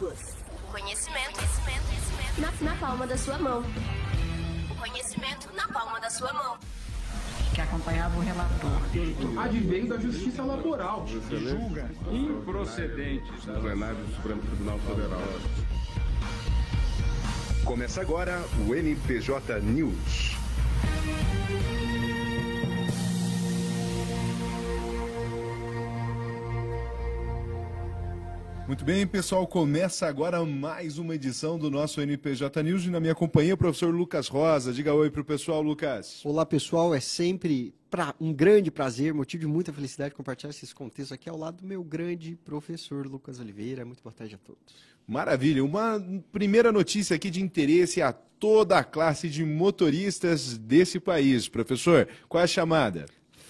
Plus. Conhecimento, conhecimento, conhecimento. Na, na palma da sua mão. O conhecimento na palma da sua mão. Que acompanhava o relator. Advém da justiça laboral. Julga improcedentes do plenário do Supremo Tribunal Federal. Começa agora o NPJ News. Muito bem, pessoal, começa agora mais uma edição do nosso NPJ News e na minha companhia o professor Lucas Rosa. Diga oi para o pessoal, Lucas. Olá, pessoal, é sempre pra, um grande prazer, motivo de muita felicidade compartilhar esses contextos aqui ao lado do meu grande professor Lucas Oliveira. Muito boa tarde a todos. Maravilha, uma primeira notícia aqui de interesse a toda a classe de motoristas desse país. Professor, qual é a chamada?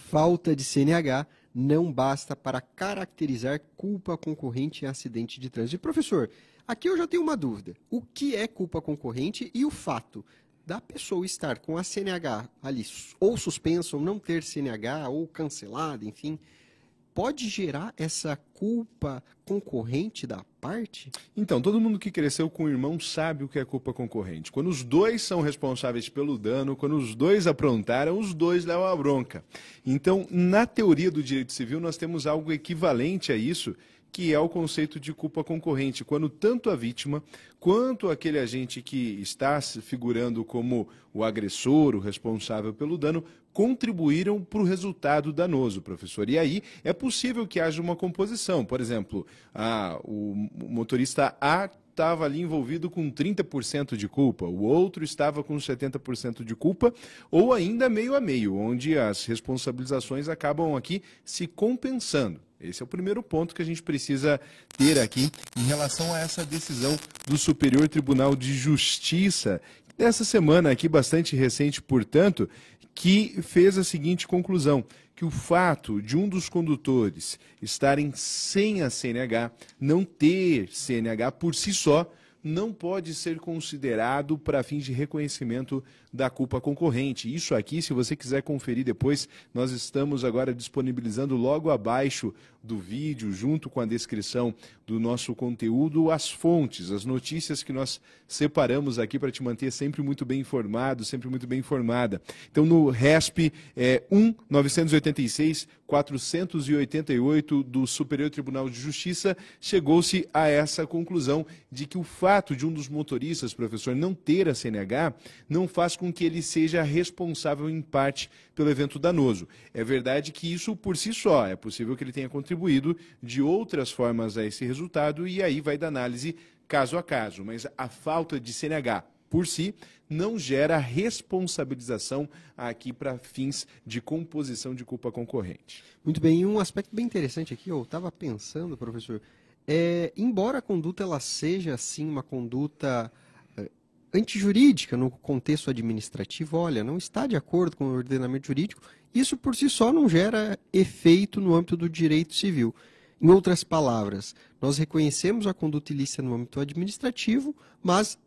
Falta de CNH não basta para caracterizar culpa concorrente em acidente de trânsito. E, professor, aqui eu já tenho uma dúvida. O que é culpa concorrente e o fato da pessoa estar com a CNH ali ou suspensa, ou não ter CNH, ou cancelada, enfim, pode gerar essa culpa concorrente da parte? Então, todo mundo que cresceu com o irmão sabe o que é culpa concorrente. Quando os dois são responsáveis pelo dano, quando os dois aprontaram, os dois levam a bronca. Então, na teoria do direito civil, nós temos algo equivalente a isso, que é o conceito de culpa concorrente, quando tanto a vítima quanto aquele agente que está figurando como o agressor, o responsável pelo dano, contribuíram para o resultado danoso, professor. E aí é possível que haja uma composição. Por exemplo, a, o motorista A estava ali envolvido com 30% de culpa, o outro estava com 70% de culpa, ou ainda meio a meio, onde as responsabilizações acabam aqui se compensando. Esse é o primeiro ponto que a gente precisa ter aqui em relação a essa decisão do Superior Tribunal de Justiça, dessa semana aqui, bastante recente, portanto, que fez a seguinte conclusão: que o fato de um dos condutores estarem sem a CNH, não ter CNH por si só, não pode ser considerado para fins de reconhecimento da culpa concorrente. Isso aqui, se você quiser conferir depois, nós estamos agora disponibilizando logo abaixo do vídeo, junto com a descrição do nosso conteúdo, as fontes, as notícias que nós separamos aqui para te manter sempre muito bem informado, sempre muito bem informada. Então, no RESP é 1 986 488 do Superior Tribunal de Justiça, chegou-se a essa conclusão de que o fato de um dos motoristas, professor, não ter a CNH, não faz com que ele seja responsável em parte pelo evento danoso. É verdade que isso por si só, é possível que ele tenha contribuído de outras formas a esse resultado e aí vai da análise caso a caso, mas a falta de CNH por si não gera responsabilização aqui para fins de composição de culpa concorrente. Muito bem, e um aspecto bem interessante aqui, eu estava pensando, professor, é, embora a conduta ela seja assim uma conduta antijurídica no contexto administrativo, olha, não está de acordo com o ordenamento jurídico, isso por si só não gera efeito no âmbito do direito civil. Em outras palavras, nós reconhecemos a conduta ilícita no âmbito administrativo, mas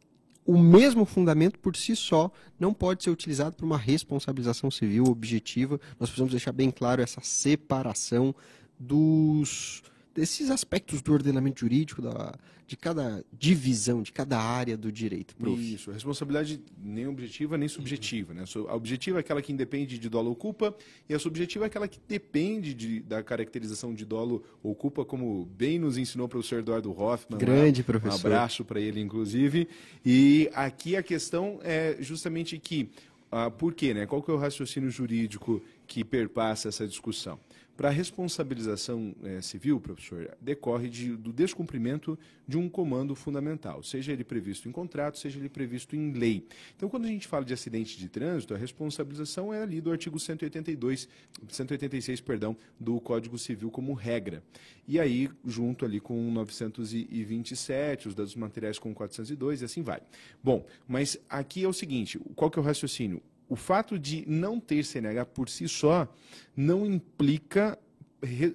o mesmo fundamento por si só não pode ser utilizado para uma responsabilização civil objetiva. Nós precisamos deixar bem claro essa separação dos desses aspectos do ordenamento jurídico, da, de cada divisão, de cada área do direito. Prof. Isso, a responsabilidade nem objetiva nem subjetiva. Né? A objetiva é aquela que independe de dolo ou culpa, e a subjetiva é aquela que depende de, da caracterização de dolo ou culpa, como bem nos ensinou o professor Eduardo Hoffman. Grande lá. professor. Um abraço para ele, inclusive. E aqui a questão é justamente que, ah, por quê? Né? Qual que é o raciocínio jurídico que perpassa essa discussão? Para a responsabilização é, civil, professor, decorre de, do descumprimento de um comando fundamental, seja ele previsto em contrato, seja ele previsto em lei. Então, quando a gente fala de acidente de trânsito, a responsabilização é ali do artigo 182, 186, perdão, do Código Civil como regra. E aí, junto ali com 927, os dados materiais com 402 e assim vai. Bom, mas aqui é o seguinte, qual que é o raciocínio? O fato de não ter CNH por si só não implica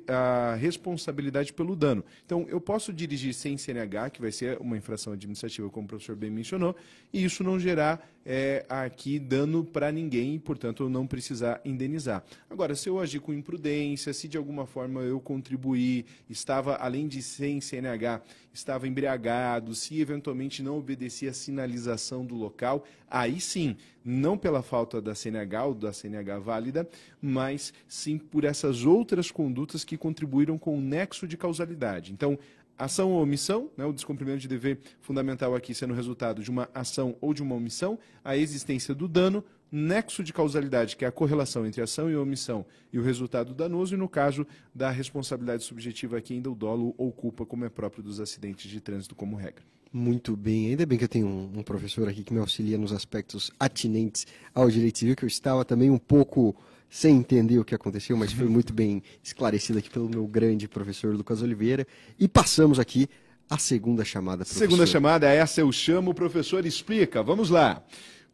a responsabilidade pelo dano. Então, eu posso dirigir sem CNH, que vai ser uma infração administrativa, como o professor bem mencionou, e isso não gerar é, aqui dano para ninguém e, portanto, eu não precisar indenizar. Agora, se eu agir com imprudência, se de alguma forma eu contribuir, estava, além de sem CNH, estava embriagado, se eventualmente não obedecia a sinalização do local, aí sim, não pela falta da CNH ou da CNH válida, mas sim por essas outras condutas que contribuíram com o nexo de causalidade. Então, ação ou omissão, né, o descumprimento de dever fundamental aqui sendo resultado de uma ação ou de uma omissão, a existência do dano, nexo de causalidade, que é a correlação entre ação e omissão e o resultado danoso, e no caso da responsabilidade subjetiva aqui ainda o dolo ou culpa, como é próprio dos acidentes de trânsito como regra. Muito bem, ainda bem que eu tenho um, um professor aqui que me auxilia nos aspectos atinentes ao direito civil, que eu estava também um pouco sem entender o que aconteceu, mas foi muito bem esclarecido aqui pelo meu grande professor Lucas Oliveira. E passamos aqui a segunda chamada. Professor. Segunda chamada, essa eu chamo, o professor explica. Vamos lá.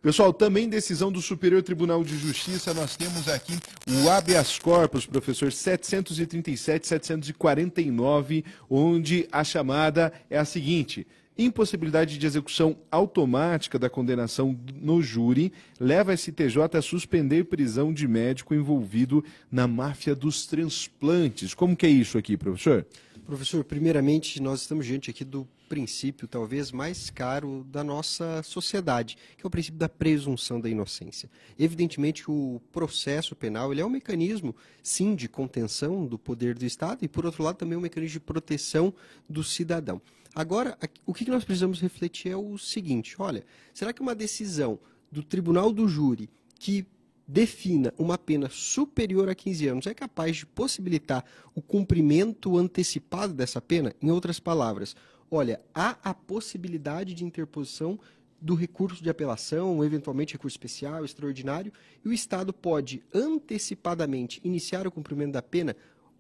Pessoal, também decisão do Superior Tribunal de Justiça, nós temos aqui o habeas corpus, professor 737-749, onde a chamada é a seguinte: impossibilidade de execução automática da condenação no júri leva a STJ a suspender prisão de médico envolvido na máfia dos transplantes. Como que é isso aqui, professor? Professor, primeiramente, nós estamos diante aqui do princípio talvez mais caro da nossa sociedade, que é o princípio da presunção da inocência. Evidentemente, o processo penal ele é um mecanismo, sim, de contenção do poder do Estado e, por outro lado, também um mecanismo de proteção do cidadão. Agora, o que nós precisamos refletir é o seguinte: olha, será que uma decisão do tribunal do júri que defina uma pena superior a 15 anos é capaz de possibilitar o cumprimento antecipado dessa pena? Em outras palavras, olha, há a possibilidade de interposição do recurso de apelação, eventualmente recurso especial, extraordinário, e o Estado pode antecipadamente iniciar o cumprimento da pena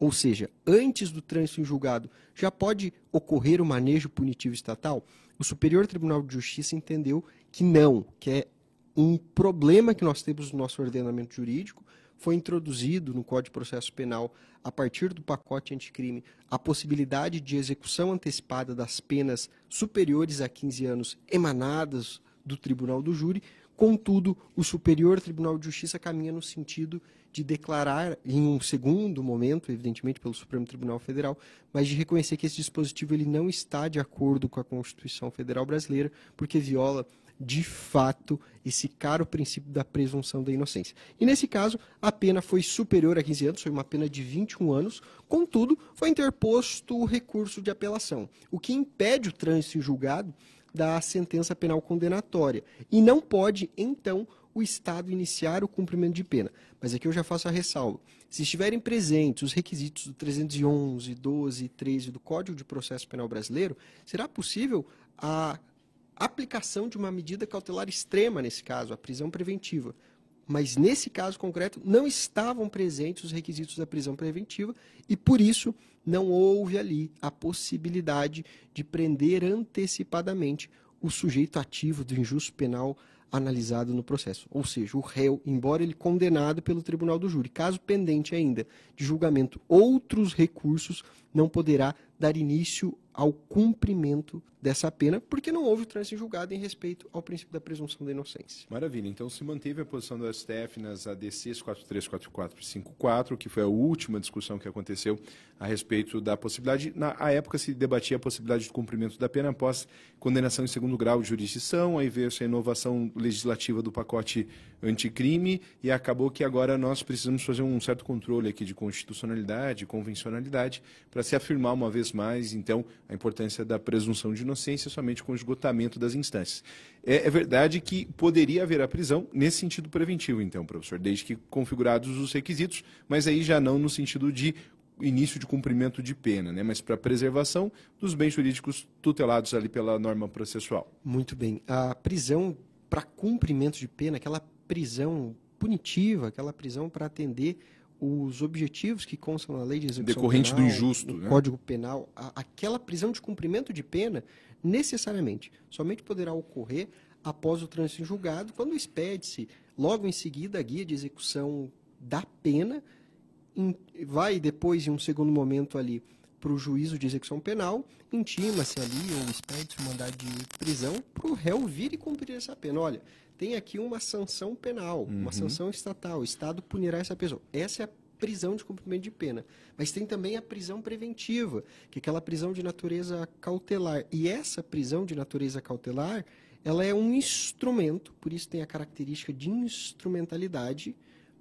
ou seja, antes do trânsito em julgado, já pode ocorrer o manejo punitivo estatal? O Superior Tribunal de Justiça entendeu que não, que é um problema que nós temos no nosso ordenamento jurídico. Foi introduzido no Código de Processo Penal, a partir do pacote anticrime, a possibilidade de execução antecipada das penas superiores a 15 anos emanadas do Tribunal do Júri. Contudo, o Superior Tribunal de Justiça caminha no sentido de declarar, em um segundo momento, evidentemente pelo Supremo Tribunal Federal, mas de reconhecer que esse dispositivo ele não está de acordo com a Constituição Federal Brasileira, porque viola de fato esse caro princípio da presunção da inocência. E nesse caso, a pena foi superior a 15 anos, foi uma pena de 21 anos, contudo, foi interposto o recurso de apelação, o que impede o trânsito em julgado da sentença penal condenatória. E não pode, então, o Estado iniciar o cumprimento de pena. Mas aqui eu já faço a ressalva. Se estiverem presentes os requisitos do 311, 12 e 13 do Código de Processo Penal Brasileiro, será possível a aplicação de uma medida cautelar extrema nesse caso, a prisão preventiva. Mas nesse caso concreto não estavam presentes os requisitos da prisão preventiva e por isso não houve ali a possibilidade de prender antecipadamente o sujeito ativo do injusto penal analisado no processo. Ou seja, o réu, embora ele condenado pelo tribunal do júri, caso pendente ainda de julgamento outros recursos, não poderá dar início ao cumprimento dessa pena, porque não houve trânsito julgado em respeito ao princípio da presunção da inocência. Maravilha. Então se manteve a posição do STF nas ADCs 4344 e 54, que foi a última discussão que aconteceu a respeito da possibilidade. Na época se debatia a possibilidade de cumprimento da pena após condenação em segundo grau de jurisdição, aí veio essa inovação legislativa do pacote anticrime e acabou que agora nós precisamos fazer um certo controle aqui de constitucionalidade, convencionalidade, para se afirmar uma vez mais, então, a importância da presunção de inocência somente com o esgotamento das instâncias. É, é verdade que poderia haver a prisão nesse sentido preventivo, então, professor, desde que configurados os requisitos, mas aí já não no sentido de início de cumprimento de pena, né? mas para preservação dos bens jurídicos tutelados ali pela norma processual. Muito bem. A prisão para cumprimento de pena, aquela prisão punitiva, aquela prisão para atender os objetivos que constam na lei de execução Decorrente penal, do injusto, no né? Código Penal, a, aquela prisão de cumprimento de pena, necessariamente, somente poderá ocorrer após o trânsito em julgado, quando expede-se logo em seguida a guia de execução da pena, em, vai depois, em um segundo momento ali, para o juízo de execução penal, intima-se ali ou expede-se o mandado de prisão para o réu vir e cumprir essa pena. Olha, tem aqui uma sanção penal, uma sanção estatal. O Estado punirá essa pessoa. Essa é a prisão de cumprimento de pena. Mas tem também a prisão preventiva, que é aquela prisão de natureza cautelar. E essa prisão de natureza cautelar, ela é um instrumento, por isso tem a característica de instrumentalidade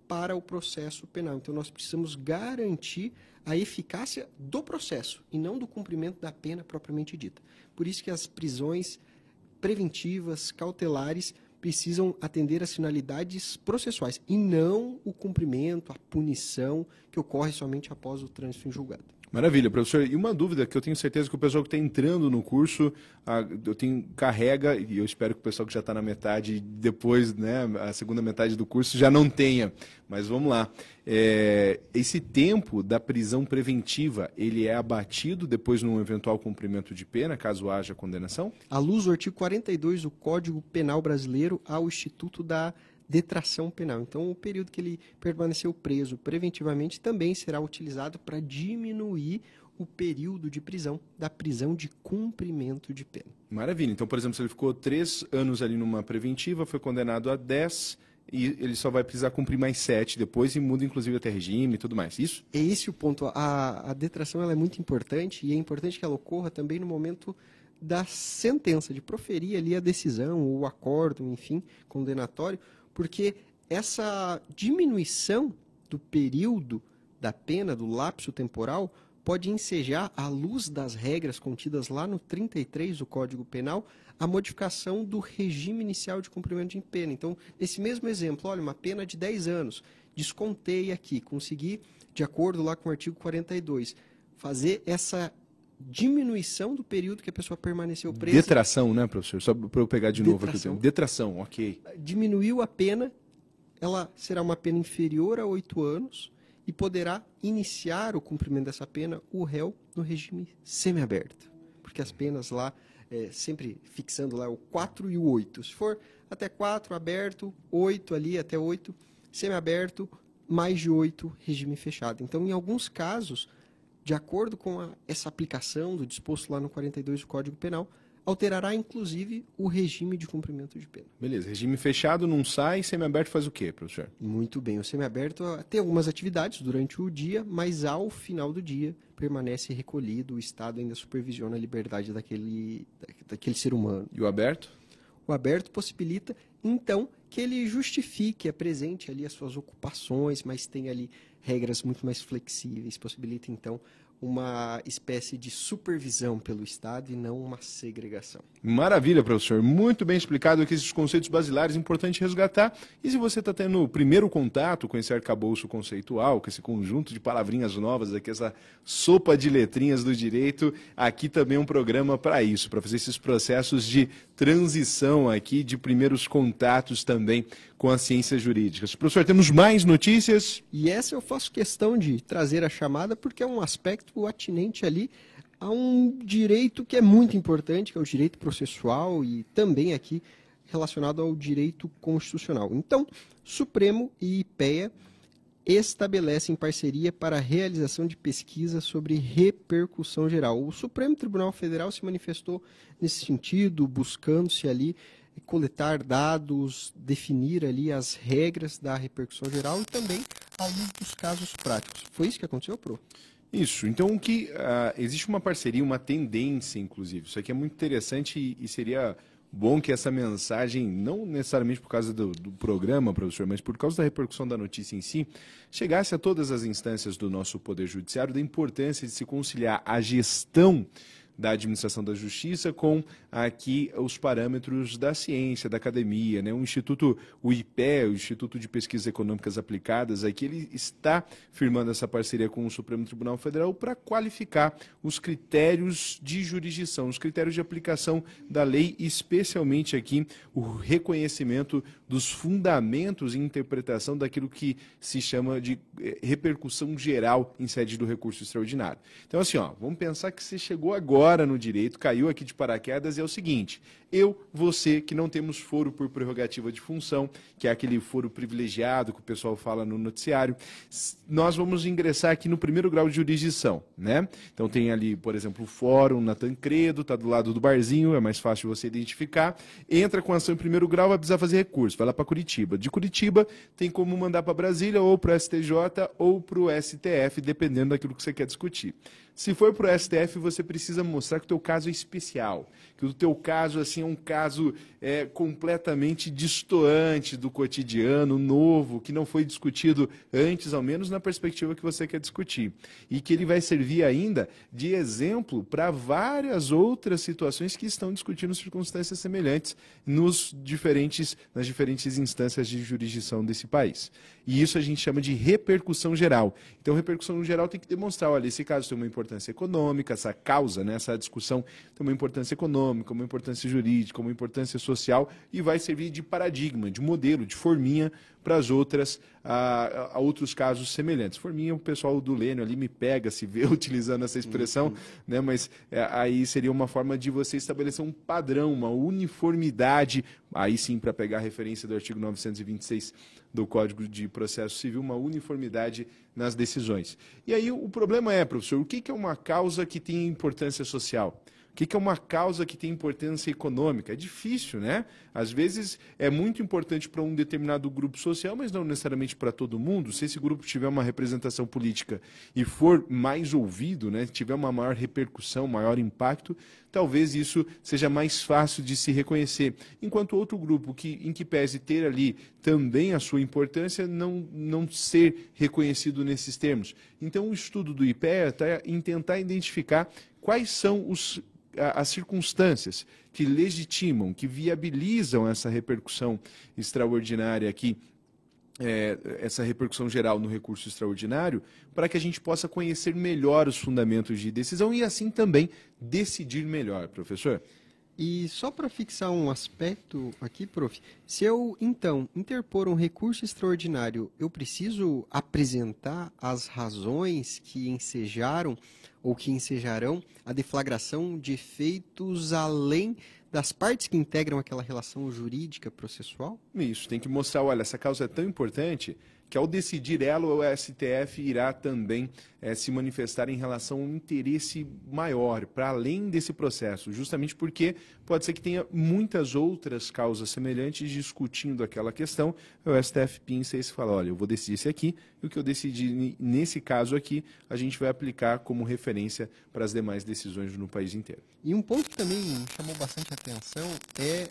para o processo penal. Então nós precisamos garantir a eficácia do processo e não do cumprimento da pena propriamente dita. Por isso que as prisões preventivas, cautelares, precisam atender às finalidades processuais e não o cumprimento, a punição que ocorre somente após o trânsito em julgado. Maravilha, professor. E uma dúvida que eu tenho certeza que o pessoal que está entrando no curso, eu tenho carrega e eu espero que o pessoal que já está na metade, depois, né, a segunda metade do curso já não tenha. Mas vamos lá. É, esse tempo da prisão preventiva, ele é abatido depois num eventual cumprimento de pena, caso haja condenação? À luz do artigo 42 do Código Penal Brasileiro, há o Instituto da detração penal. Então, o período que ele permaneceu preso preventivamente também será utilizado para diminuir o período de prisão, da prisão de cumprimento de pena. Maravilha. Então, por exemplo, se ele ficou três anos ali numa preventiva, foi condenado a 10 e ele só vai precisar cumprir mais sete depois e muda inclusive até regime e tudo mais. Isso? É esse o ponto. A, a detração ela é muito importante e é importante que ela ocorra também no momento da sentença, de proferir ali a decisão, ou o acordo, enfim, condenatório, porque essa diminuição do período da pena, do lapso temporal, pode ensejar, à luz das regras contidas lá no 33 do Código Penal, a modificação do regime inicial de cumprimento de pena. Então, nesse mesmo exemplo, olha, uma pena de 10 anos, descontei aqui, consegui, de acordo lá com o artigo 42, fazer essa diminuição do período que a pessoa permaneceu presa. Detração, né, professor? Só para eu pegar de novo aqui o Detração. Detração, ok. diminuiu a pena, ela será uma pena inferior a oito anos e poderá iniciar o cumprimento dessa pena o réu no regime semiaberto. Porque as penas lá, é, sempre fixando lá o 4 e o 8. Se for até 4, aberto, 8 ali, até 8, semiaberto, mais de 8, regime fechado. Então, em alguns casos, de acordo com a- essa aplicação do disposto lá no 42 do Código Penal, alterará inclusive o regime de cumprimento de pena. Beleza. Regime fechado não sai, semiaberto faz o quê, professor? Muito bem, o semiaberto ah, tem algumas atividades durante o dia, mas ao final do dia permanece recolhido, o Estado ainda supervisiona a liberdade daquele, da- daquele ser humano. E o aberto? O aberto possibilita, então, que ele justifique, apresente ali as suas ocupações, mas tem ali regras muito mais flexíveis, possibilita, então, uma espécie de supervisão pelo Estado e não uma segregação. Maravilha, professor. Muito bem explicado aqui esses conceitos basilares, importante resgatar. E se você está tendo o primeiro contato com esse arcabouço conceitual, com esse conjunto de palavrinhas novas aqui, essa sopa de letrinhas do direito, aqui também é um programa para isso, para fazer esses processos de transição aqui, de primeiros contatos também com as ciências jurídicas. Professor, temos mais notícias? E essa eu faço questão de trazer a chamada porque é um aspecto atinente ali a um direito que é muito importante, que é o direito processual e também aqui relacionado ao direito constitucional. Então, Supremo e IPEA estabelecem parceria para a realização de pesquisa sobre repercussão geral. O Supremo Tribunal Federal se manifestou nesse sentido, buscando-se ali coletar dados, definir ali as regras da repercussão geral e também à luz dos casos práticos. Foi isso que aconteceu, Pro? Isso. Então, o que ah, existe uma parceria, uma tendência, inclusive. Isso aqui é muito interessante e, e seria bom que essa mensagem, não necessariamente por causa do, do programa, professor, mas por causa da repercussão da notícia em si, chegasse a todas as instâncias do nosso Poder Judiciário da importância de se conciliar a gestão da administração da justiça com aqui os parâmetros da ciência, da academia, né? O Instituto, o IPE, o Instituto de Pesquisas Econômicas Aplicadas, aqui ele está firmando essa parceria com o Supremo Tribunal Federal para qualificar os critérios de jurisdição, os critérios de aplicação da lei, especialmente aqui o reconhecimento dos fundamentos e interpretação daquilo que se chama de eh, repercussão geral em sede do recurso extraordinário. Então, assim, ó, vamos pensar que você chegou agora no direito, caiu aqui de paraquedas e é o seguinte: eu, você, que não temos foro por prerrogativa de função, que é aquele foro privilegiado que o pessoal fala no noticiário, nós vamos ingressar aqui no primeiro grau de jurisdição, né? Então tem ali, por exemplo, o fórum na Tancredo, está do lado do barzinho, é mais fácil você identificar. Entra com ação em primeiro grau, vai precisar fazer recurso, vai lá para Curitiba. De Curitiba, tem como mandar para Brasília, ou para o STJ, ou para o STF, dependendo daquilo que você quer discutir. Se for para o STF, você precisa mostrar que o teu caso é especial, que o teu caso assim é um caso é, completamente distoante do cotidiano, novo, que não foi discutido antes, ao menos na perspectiva que você quer discutir. E que ele vai servir ainda de exemplo para várias outras situações que estão discutindo circunstâncias semelhantes nos diferentes, nas diferentes instâncias de jurisdição desse país. E isso a gente chama de repercussão geral. Então, repercussão geral tem que demonstrar, olha, esse caso tem uma importância econômica, essa causa, né, essa discussão tem uma importância econômica, uma importância jurídica, uma importância social e vai servir de paradigma, de modelo, de forminha para as outras, a, a, outros casos semelhantes. Forminha, o pessoal do Lênio ali me pega se vê utilizando essa expressão, uhum. né? mas é, aí seria uma forma de você estabelecer um padrão, uma uniformidade, aí sim para pegar a referência do artigo 926 do Código de Processo Civil, uma uniformidade nas decisões. E aí o problema é, professor, o que é uma causa que tem importância social? O que, é uma causa que tem importância econômica? É difícil, né? Às vezes é muito importante para um determinado grupo social, mas não necessariamente para todo mundo. Se esse grupo tiver uma representação política e for mais ouvido, né, tiver uma maior repercussão, maior impacto, talvez isso seja mais fácil de se reconhecer. Enquanto outro grupo, que, em que pese ter ali também a sua importância, não, não ser reconhecido nesses termos. Então, o estudo do IPEA está em tentar identificar quais são os as circunstâncias que legitimam, que viabilizam essa repercussão extraordinária aqui, é, essa repercussão geral no recurso extraordinário, para que a gente possa conhecer melhor os fundamentos de decisão e assim também decidir melhor, professor. E só para fixar um aspecto aqui, prof, se eu então interpor um recurso extraordinário, eu preciso apresentar as razões que ensejaram ou que ensejarão a deflagração de efeitos além das partes que integram aquela relação jurídica processual? Isso, tem que mostrar, olha, essa causa é tão importante que ao decidir ela, o STF irá também é, se manifestar em relação a um interesse maior, para além desse processo, justamente porque pode ser que tenha muitas outras causas semelhantes discutindo aquela questão, o STF pinça e se fala, olha, eu vou decidir esse aqui, e o que eu decidi nesse caso aqui, a gente vai aplicar como referência para as demais decisões no país inteiro. E um ponto que também chamou bastante atenção é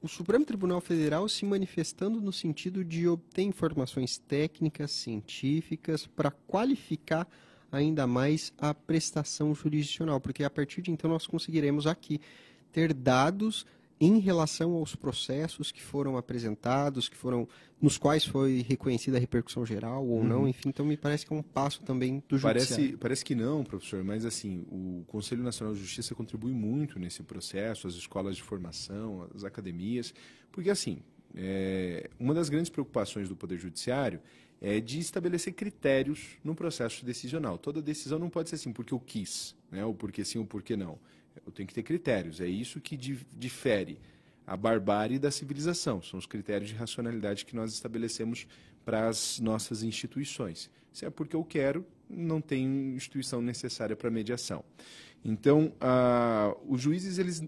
o Supremo Tribunal Federal se manifestando no sentido de obter informações técnicas, científicas, para qualificar ainda mais a prestação jurisdicional, porque a partir de então nós conseguiremos aqui ter dados em relação aos processos que foram apresentados, que foram nos quais foi reconhecida a repercussão geral ou uhum. não, enfim, então me parece que é um passo também do judiciário. Parece, parece que não, professor, mas assim, o Conselho Nacional de Justiça contribui muito nesse processo, as escolas de formação, as academias, porque assim, é, uma das grandes preocupações do Poder Judiciário é de estabelecer critérios no processo decisional. Toda decisão não pode ser assim, porque eu quis, né, ou porque sim ou porque não eu tenho que ter critérios. É isso que difere a barbárie da civilização. São os critérios de racionalidade que nós estabelecemos para as nossas instituições. Se é porque eu quero, não tem instituição necessária para mediação. Então, ah, os juízes, eles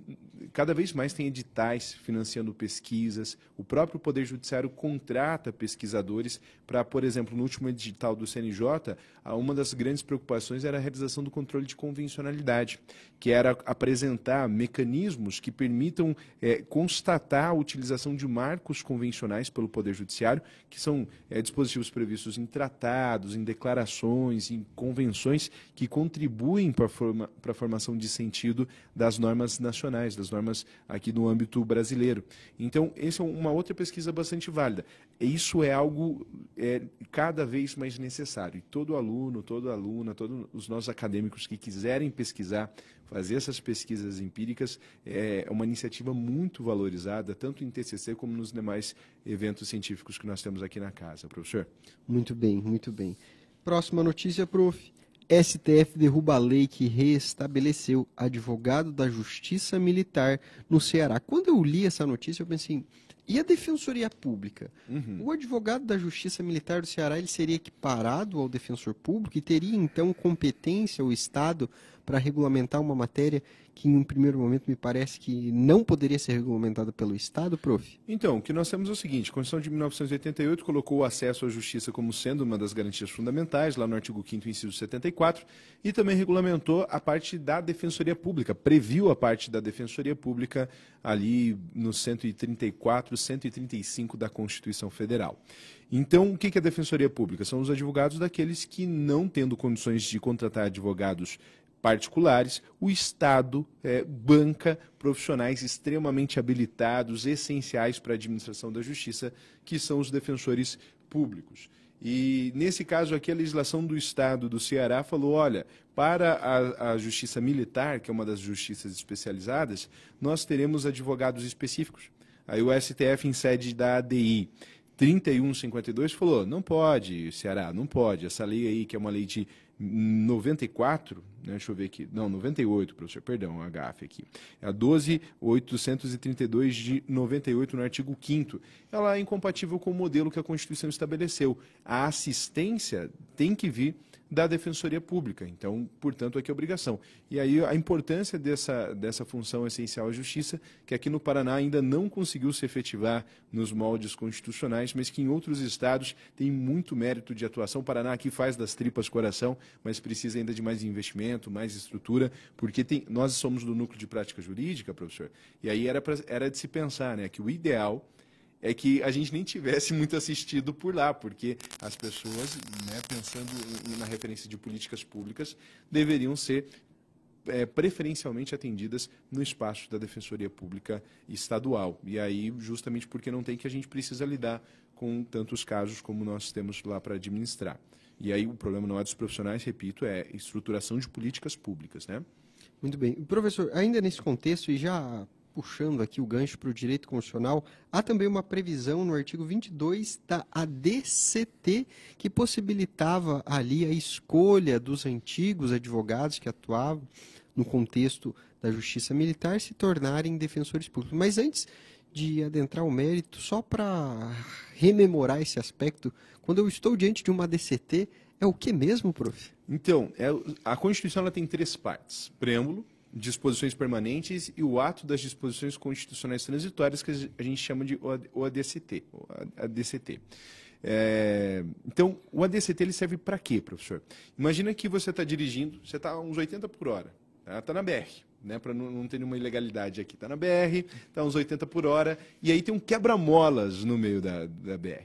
cada vez mais têm editais financiando pesquisas, o próprio Poder Judiciário contrata pesquisadores para, por exemplo, no último edital do CNJ, uma das grandes preocupações era a realização do controle de convencionalidade, que era apresentar mecanismos que permitam é, constatar a utilização de marcos convencionais pelo Poder Judiciário, que são é, dispositivos previstos em tratados, em declarações, em convenções que contribuem para a forma, formação de sentido das normas nacionais, das normas aqui no âmbito brasileiro. Então, essa é uma outra pesquisa bastante válida. Isso é algo é, cada vez mais necessário. E todo aluno, toda aluna, todos os nossos acadêmicos que quiserem pesquisar, fazer essas pesquisas empíricas, é uma iniciativa muito valorizada, tanto em TCC como nos demais eventos científicos que nós temos aqui na casa, professor. Muito bem, muito bem. Próxima notícia, prof. STF derruba a lei que reestabeleceu advogado da Justiça Militar no Ceará. Quando eu li essa notícia, eu pensei, e a Defensoria Pública? Uhum. O advogado da Justiça Militar do Ceará ele seria equiparado ao defensor público e teria então competência o Estado para regulamentar uma matéria que em um primeiro momento me parece que não poderia ser regulamentada pelo Estado, prof? Então, o que nós temos é o seguinte: a Constituição de 1988 colocou o acesso à justiça como sendo uma das garantias fundamentais, lá no artigo 5, inciso 74, e também regulamentou a parte da Defensoria Pública, previu a parte da Defensoria Pública ali no 134, 135 da Constituição Federal. Então, o que é a Defensoria Pública? São os advogados daqueles que, não tendo condições de contratar advogados particulares, o Estado é, banca profissionais extremamente habilitados, essenciais para a administração da justiça, que são os defensores públicos. E, nesse caso aqui, a legislação do Estado do Ceará falou: olha, para a, a, Justiça Militar, que é uma das justiças especializadas, nós teremos advogados específicos. Aí o STF, em sede da ADI 3152, falou: não pode, Ceará, não pode. Essa lei aí, que é uma lei de 94, né, deixa eu ver aqui, não, 98, professor, perdão, a gafe aqui. É a 12.832 de 98, no artigo 5 Ela é incompatível com o modelo que a Constituição estabeleceu. A assistência tem que vir da Defensoria Pública. Então, portanto, aqui é obrigação. E aí a importância dessa, dessa função essencial à Justiça, que aqui no Paraná ainda não conseguiu se efetivar nos moldes constitucionais, mas que em outros estados tem muito mérito de atuação. O Paraná aqui faz das tripas coração, mas precisa ainda de mais investimento, mais estrutura, porque tem, nós somos do núcleo de prática jurídica, professor, e aí era, pra, era de se pensar né, que o ideal é que a gente nem tivesse muito assistido por lá, porque as pessoas, né, pensando na referência de políticas públicas, deveriam ser é, preferencialmente atendidas no espaço da Defensoria Pública Estadual. E aí, justamente porque não tem que a gente precisa lidar com tantos casos como nós temos lá para administrar. E aí o problema não é dos profissionais, repito, é estruturação de políticas públicas, né? Muito bem. Professor, ainda nesse contexto, e já puxando aqui o gancho para o direito constitucional, há também uma previsão no artigo 22 da ADCT que possibilitava ali a escolha dos antigos advogados que atuavam no contexto da justiça militar se tornarem defensores públicos. Mas antes de adentrar o mérito, só para rememorar esse aspecto, quando eu estou diante de uma ADCT, é o que mesmo, prof? Então, é, a Constituição ela tem três partes: preâmbulo, disposições permanentes e o ato das disposições constitucionais transitórias, que a gente chama de o ADCT. O ADCT. É, então, o ADCT ele serve para quê, professor? Imagina que você está dirigindo, você está a uns 80 por hora, está tá na BR, né, para não, não, ter nenhuma ilegalidade aqui. Está na BR, está uns 80 por hora, e aí tem um quebra-molas no meio da, da BR.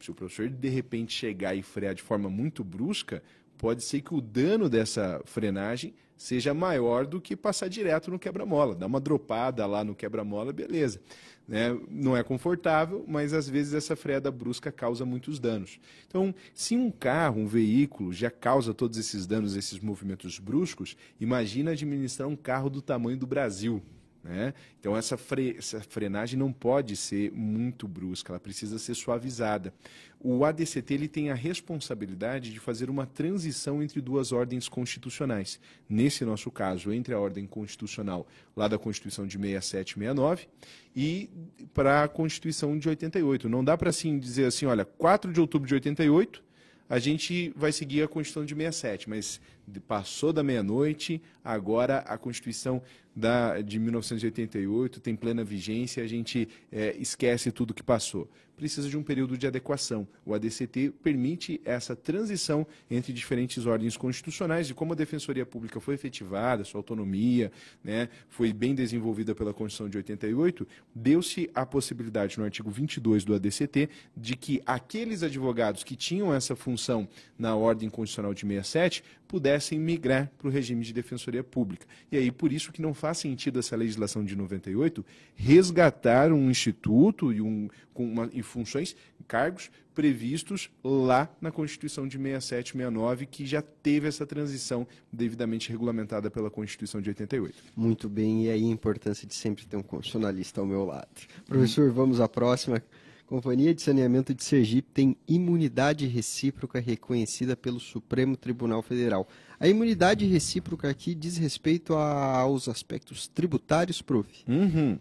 Se o professor de repente chegar e frear de forma muito brusca, pode ser que o dano dessa frenagem seja maior do que passar direto no quebra-mola. Dar uma dropada lá no quebra-mola, beleza. Né? Não é confortável, mas às vezes essa freada brusca causa muitos danos. Então, se um carro, um veículo, já causa todos esses danos, esses movimentos bruscos, imagina administrar um carro do tamanho do Brasil. Né? Então, essa, fre essa frenagem não pode ser muito brusca, ela precisa ser suavizada. O ADCT ele tem a responsabilidade de fazer uma transição entre duas ordens constitucionais. Nesse nosso caso, entre a ordem constitucional lá da Constituição de 67 e 69 e para a Constituição de 88. Não dá para assim dizer assim, olha, 4 de outubro de 88 a gente vai seguir a Constituição de 67, mas passou da meia-noite, agora a Constituição da, de 1988 tem plena vigência, a gente é, esquece tudo que passou. Precisa de um período de adequação. O ADCT permite essa transição entre diferentes ordens constitucionais e como a Defensoria Pública foi efetivada, sua autonomia, né, foi bem desenvolvida pela Constituição de 88, deu-se a possibilidade no artigo 22 do ADCT de que aqueles advogados que tinham essa função na ordem constitucional de 67 pudessem migrar para o regime de defensoria pública. E aí, por isso que não faz sentido essa legislação de 98 resgatar um instituto e, um, com uma, e funções, cargos previstos lá na Constituição de 67 69, que já teve essa transição devidamente regulamentada pela Constituição de 88. Muito bem, e aí a importância de sempre ter um constitucionalista ao meu lado. Professor, vamos à próxima Companhia de Saneamento de Sergipe tem imunidade recíproca reconhecida pelo Supremo Tribunal Federal. A imunidade recíproca aqui diz respeito a- aos aspectos tributários, prof. Uhum.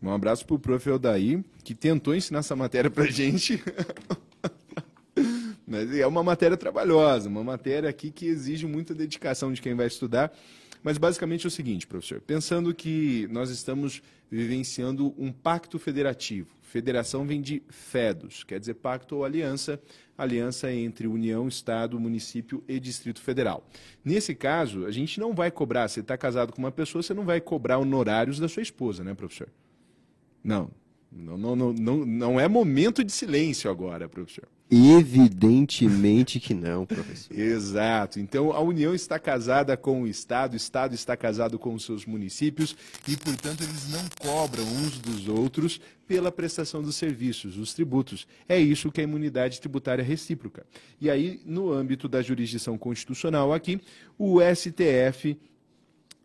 Um abraço pro prof. Eldaí, que tentou ensinar essa matéria pra gente. Mas é uma matéria trabalhosa, uma matéria aqui que exige muita dedicação de quem vai estudar. Mas basicamente é o seguinte, professor, pensando que nós estamos vivenciando um pacto federativo. Federação vem de FEDOS, quer dizer pacto ou aliança, aliança entre União, Estado, município e Distrito Federal. Nesse caso, a gente não vai cobrar, você está casado com uma pessoa, você não vai cobrar honorários da sua esposa, né, professor? Não. Não, não, não, não, não é momento de silêncio agora, professor. Evidentemente que não, professor. Exato. Então a União está casada com o Estado, o Estado está casado com os seus municípios e, portanto, eles não cobram uns dos outros pela prestação dos serviços, os tributos. É isso que é a imunidade tributária recíproca. E aí, no âmbito da jurisdição constitucional aqui, o STF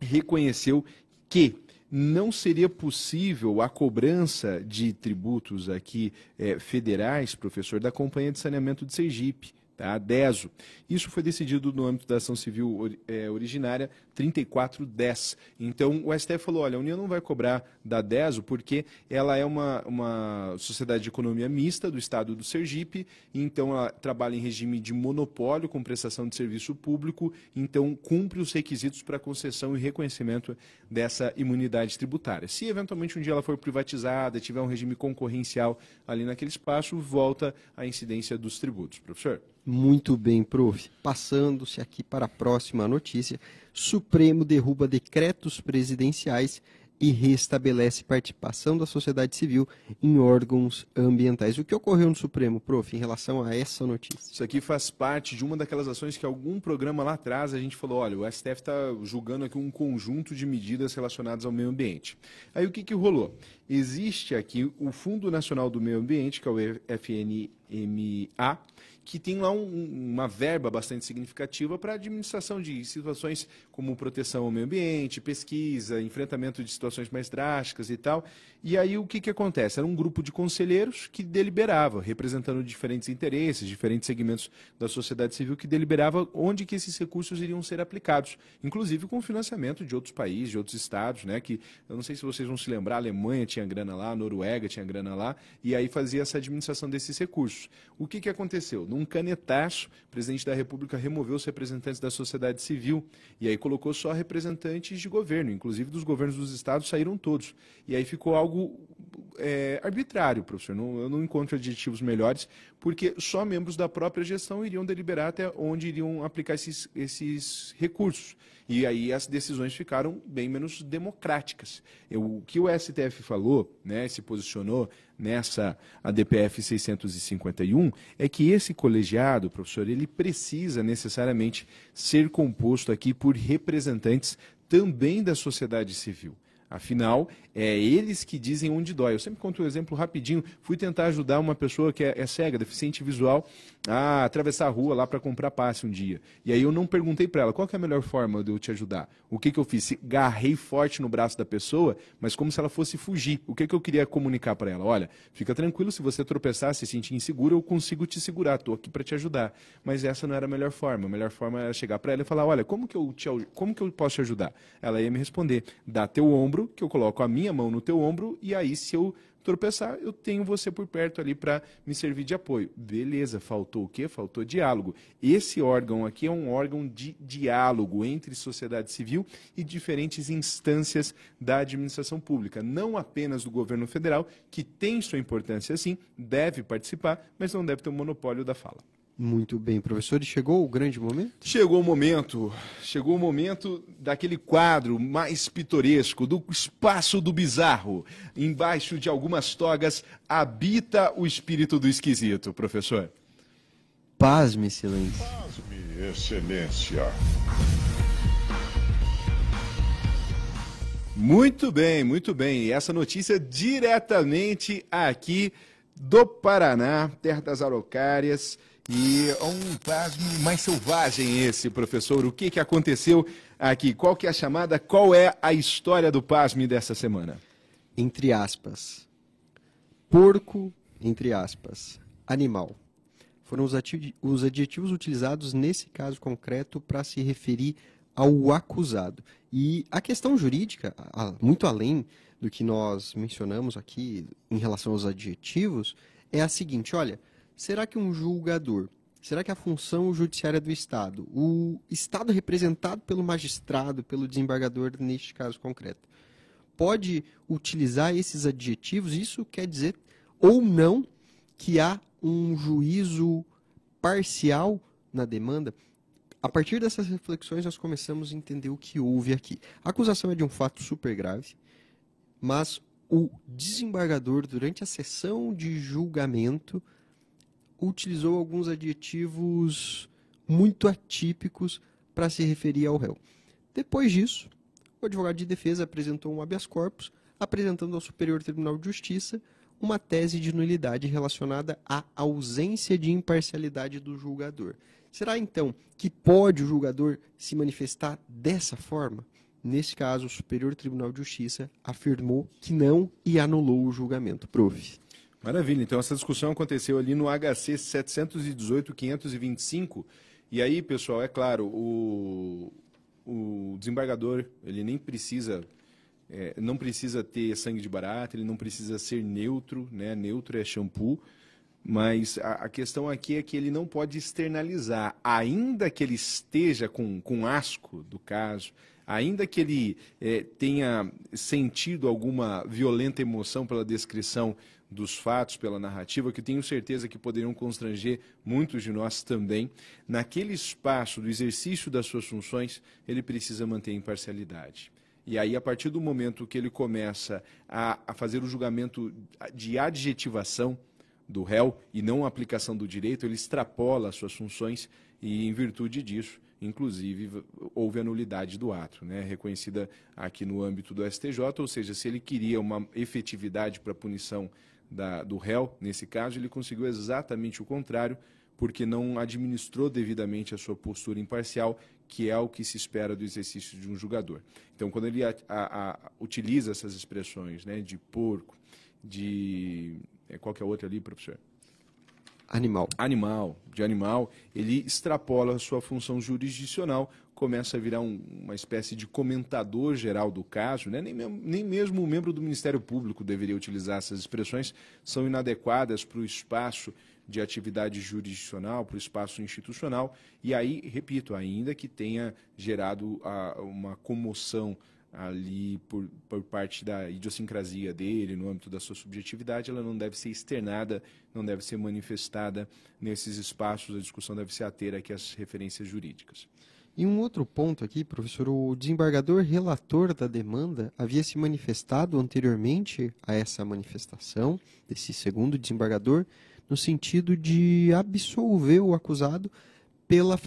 reconheceu que não seria possível a cobrança de tributos aqui eh, federais, professor, da Companhia de Saneamento de Sergipe, tá? DESO. Isso foi decidido no âmbito da ação civil eh, originária 3410. Então, o STF falou, olha, a União não vai cobrar da DESO porque ela é uma, uma sociedade de economia mista do estado do Sergipe, então ela trabalha em regime de monopólio com prestação de serviço público, então cumpre os requisitos para concessão e reconhecimento dessa imunidade tributária. Se eventualmente um dia ela for privatizada, tiver um regime concorrencial ali naquele espaço, volta a incidência dos tributos. Professor? Muito bem, prof. Passando-se aqui para a próxima notícia. Supremo derruba decretos presidenciais e restabelece participação da sociedade civil em órgãos ambientais. O que ocorreu no Supremo, prof, em relação a essa notícia? Isso aqui faz parte de uma daquelas ações que algum programa lá atrás a gente falou, olha, o STF está julgando aqui um conjunto de medidas relacionadas ao meio ambiente. Aí o que, que rolou? Existe aqui o Fundo Nacional do Meio Ambiente, que é o FNMA, que tem lá um- uma verba bastante significativa para a administração de situações como proteção ao meio ambiente, pesquisa, enfrentamento de situações mais drásticas e tal. E aí o que, que acontece? Era um grupo de conselheiros que deliberava, representando diferentes interesses, diferentes segmentos da sociedade civil, que deliberava onde que esses recursos iriam ser aplicados, inclusive com financiamento de outros países, de outros estados, né? Que eu não sei se vocês vão se lembrar, a Alemanha tinha grana lá, a Noruega tinha grana lá, e aí fazia essa administração desses recursos. O que, que aconteceu? Num canetaço, o presidente da República removeu os representantes da sociedade civil e aí colocou só representantes de governo, inclusive dos governos dos estados saíram todos. E aí ficou algo é, arbitrário, professor. Não, eu não encontro adjetivos melhores, porque só membros da própria gestão iriam deliberar até onde iriam aplicar esses, esses recursos. E aí as decisões ficaram bem menos democráticas. Eu- o que o STF falou, né, se posicionou nessa ADPF 651, é que esse colegiado, professor, ele precisa necessariamente ser composto aqui por representantes também da sociedade civil. Afinal, é eles que dizem onde dói. Eu sempre conto um exemplo rapidinho. Fui tentar ajudar uma pessoa que é, é cega, deficiente visual, a atravessar a rua lá para comprar passe um dia. E aí eu não perguntei para ela qual é a melhor forma de eu te ajudar. O que, que eu fiz? Garrei forte no braço da pessoa, mas como se ela fosse fugir. O que, que eu queria comunicar para ela? Olha, fica tranquilo, se você tropeçar, se sentir inseguro, eu consigo te segurar, estou aqui para te ajudar. Mas essa não era a melhor forma. A melhor forma era chegar para ela e falar: olha, como que, eu te, como que eu posso te ajudar? Ela ia me responder: dá teu ombro, que eu coloco a minha mão no teu ombro, e aí se eu tropeçar, eu tenho você por perto ali para me servir de apoio. Beleza, faltou o quê? Faltou diálogo. Esse órgão aqui é um órgão de diálogo entre sociedade civil e diferentes instâncias da administração pública, não apenas do governo federal, que tem sua importância sim, deve participar, mas não deve ter o monopólio da fala. Muito bem, professor. E chegou o grande momento? Chegou o momento, chegou o momento daquele quadro mais pitoresco, do espaço do bizarro. Embaixo de algumas togas habita o espírito do esquisito, professor. Pasme, silêncio. Pasme, excelência. Muito bem, muito bem. E essa notícia diretamente aqui do Paraná, terra das araucárias. E é um pasme mais selvagem esse, professor. O que, que aconteceu aqui? Qual que é a chamada? Qual é a história do pasme dessa semana? Entre aspas. Porco entre aspas, animal. Foram os, os adjetivos utilizados nesse caso concreto para se referir ao acusado. E a questão jurídica, muito além do que nós mencionamos aqui em relação aos adjetivos, é a seguinte: olha, será que um julgador, será que a função judiciária do Estado, o Estado representado pelo magistrado, pelo desembargador neste caso concreto, pode utilizar esses adjetivos? Isso quer dizer ou não que há um juízo parcial na demanda? A partir dessas reflexões, nós começamos a entender o que houve aqui. A acusação é de um fato super grave, mas o desembargador, durante a sessão de julgamento, utilizou alguns adjetivos muito atípicos para se referir ao réu. Depois disso, o advogado de defesa apresentou um habeas corpus, apresentando ao Superior Tribunal de Justiça uma tese de nulidade relacionada à ausência de imparcialidade do julgador. Será então que pode o julgador se manifestar dessa forma? Nesse caso, o Superior Tribunal de Justiça afirmou que não e anulou o julgamento. Prof. Maravilha. Então essa discussão aconteceu ali no HC 718-525. E aí, pessoal, é claro, o, o desembargador, ele nem precisa, é, não precisa ter sangue de barata, ele não precisa ser neutro, né? Neutro é shampoo. Mas a, a questão aqui é que ele não pode externalizar, ainda que ele esteja com, com asco do caso, ainda que ele eh, tenha sentido alguma violenta emoção pela descrição dos fatos, pela narrativa, que tenho certeza que poderiam constranger muitos de nós também, naquele espaço do exercício das suas funções, ele precisa manter imparcialidade. E aí, a partir do momento que ele começa a, a fazer o julgamento de adjetivação, do réu e não a aplicação do direito, ele extrapola as suas funções e, em virtude disso, inclusive, houve a nulidade do ato, né, reconhecida aqui no âmbito do STJ, ou seja, se ele queria uma efetividade para a punição da, do réu, nesse caso, ele conseguiu exatamente o contrário, porque não administrou devidamente a sua postura imparcial, que é o que se espera do exercício de um julgador. Então, quando ele a, a, a, utiliza essas expressões né, de porco, de qual que é outra ali, professor? Animal. Animal, de animal, ele extrapola a sua função jurisdicional, começa a virar um, uma espécie de comentador geral do caso, né? nem, nem mesmo o membro do Ministério Público deveria utilizar essas expressões, são inadequadas para o espaço de atividade jurisdicional, para o espaço institucional, e aí, repito, ainda que tenha gerado a, uma comoção ali por, por parte da idiosincrasia dele, no âmbito da sua subjetividade, ela não deve ser externada, não deve ser manifestada nesses espaços, a discussão deve se ater aqui às referências jurídicas. E um outro ponto aqui, professor, o desembargador relator da demanda havia se manifestado anteriormente a essa manifestação desse segundo desembargador, no sentido de absolver o acusado pela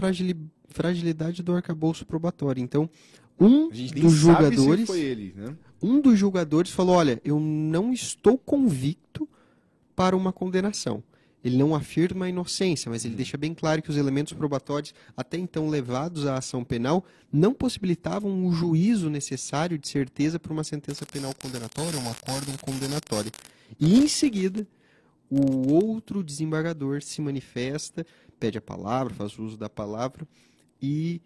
fragilidade do arcabouço probatório. Então, um dos julgadores, ele, né? um dos julgadores falou: olha, eu não estou convicto para uma condenação. Ele não afirma a inocência, mas ele hum. deixa bem claro que os elementos probatórios, até então levados à ação penal, não possibilitavam o juízo necessário de certeza para uma sentença penal condenatória, um acórdão condenatório. E em seguida, o outro desembargador se manifesta, pede a palavra, faz uso da palavra e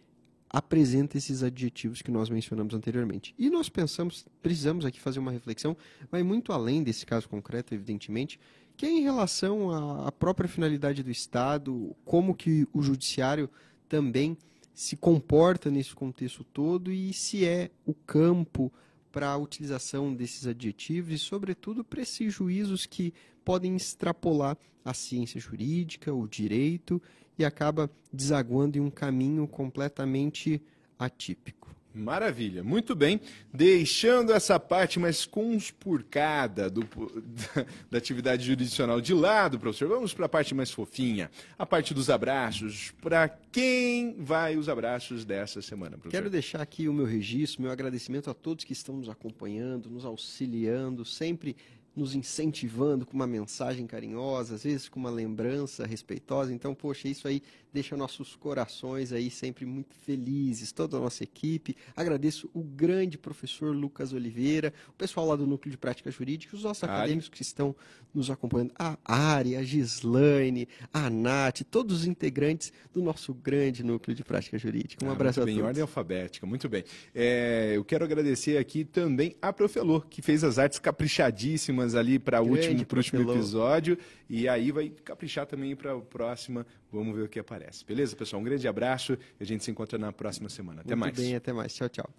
apresenta esses adjetivos que nós mencionamos anteriormente. E nós pensamos, precisamos aqui fazer uma reflexão, vai muito além desse caso concreto, evidentemente, que é em relação à própria finalidade do Estado, como que o judiciário também se comporta nesse contexto todo e se é o campo para a utilização desses adjetivos e, sobretudo, para esses juízos que podem extrapolar a ciência jurídica, o direito e acaba desaguando em um caminho completamente atípico. Maravilha, muito bem. Deixando essa parte mais conspurcada do, da, da, atividade jurisdicional de lado, professor, vamos para a parte mais fofinha, a parte dos abraços. Para quem vai os abraços dessa semana, professor? Quero deixar aqui o meu registro, meu agradecimento a todos que estão nos acompanhando, nos auxiliando, sempre nos incentivando com uma mensagem carinhosa, às vezes com uma lembrança respeitosa. Então, poxa, isso aí deixa nossos corações aí sempre muito felizes, toda a nossa equipe. Agradeço o grande professor Lucas Oliveira, o pessoal lá do Núcleo de Prática Jurídica, os nossos Ari. acadêmicos que estão nos acompanhando, a Ari, a Gislaine, a Nath, todos os integrantes do nosso grande Núcleo de Prática Jurídica. Um Ah, abraço muito a bem, em todos. ordem alfabética, muito bem. É, eu quero agradecer aqui também a Profelô, que fez as artes caprichadíssimas ali para o último, último episódio. E aí vai caprichar também para a próxima. Vamos ver o que aparece. Beleza, pessoal? Um grande abraço e a gente se encontra na próxima semana. Até Muito mais. bem, até mais. Tchau, tchau.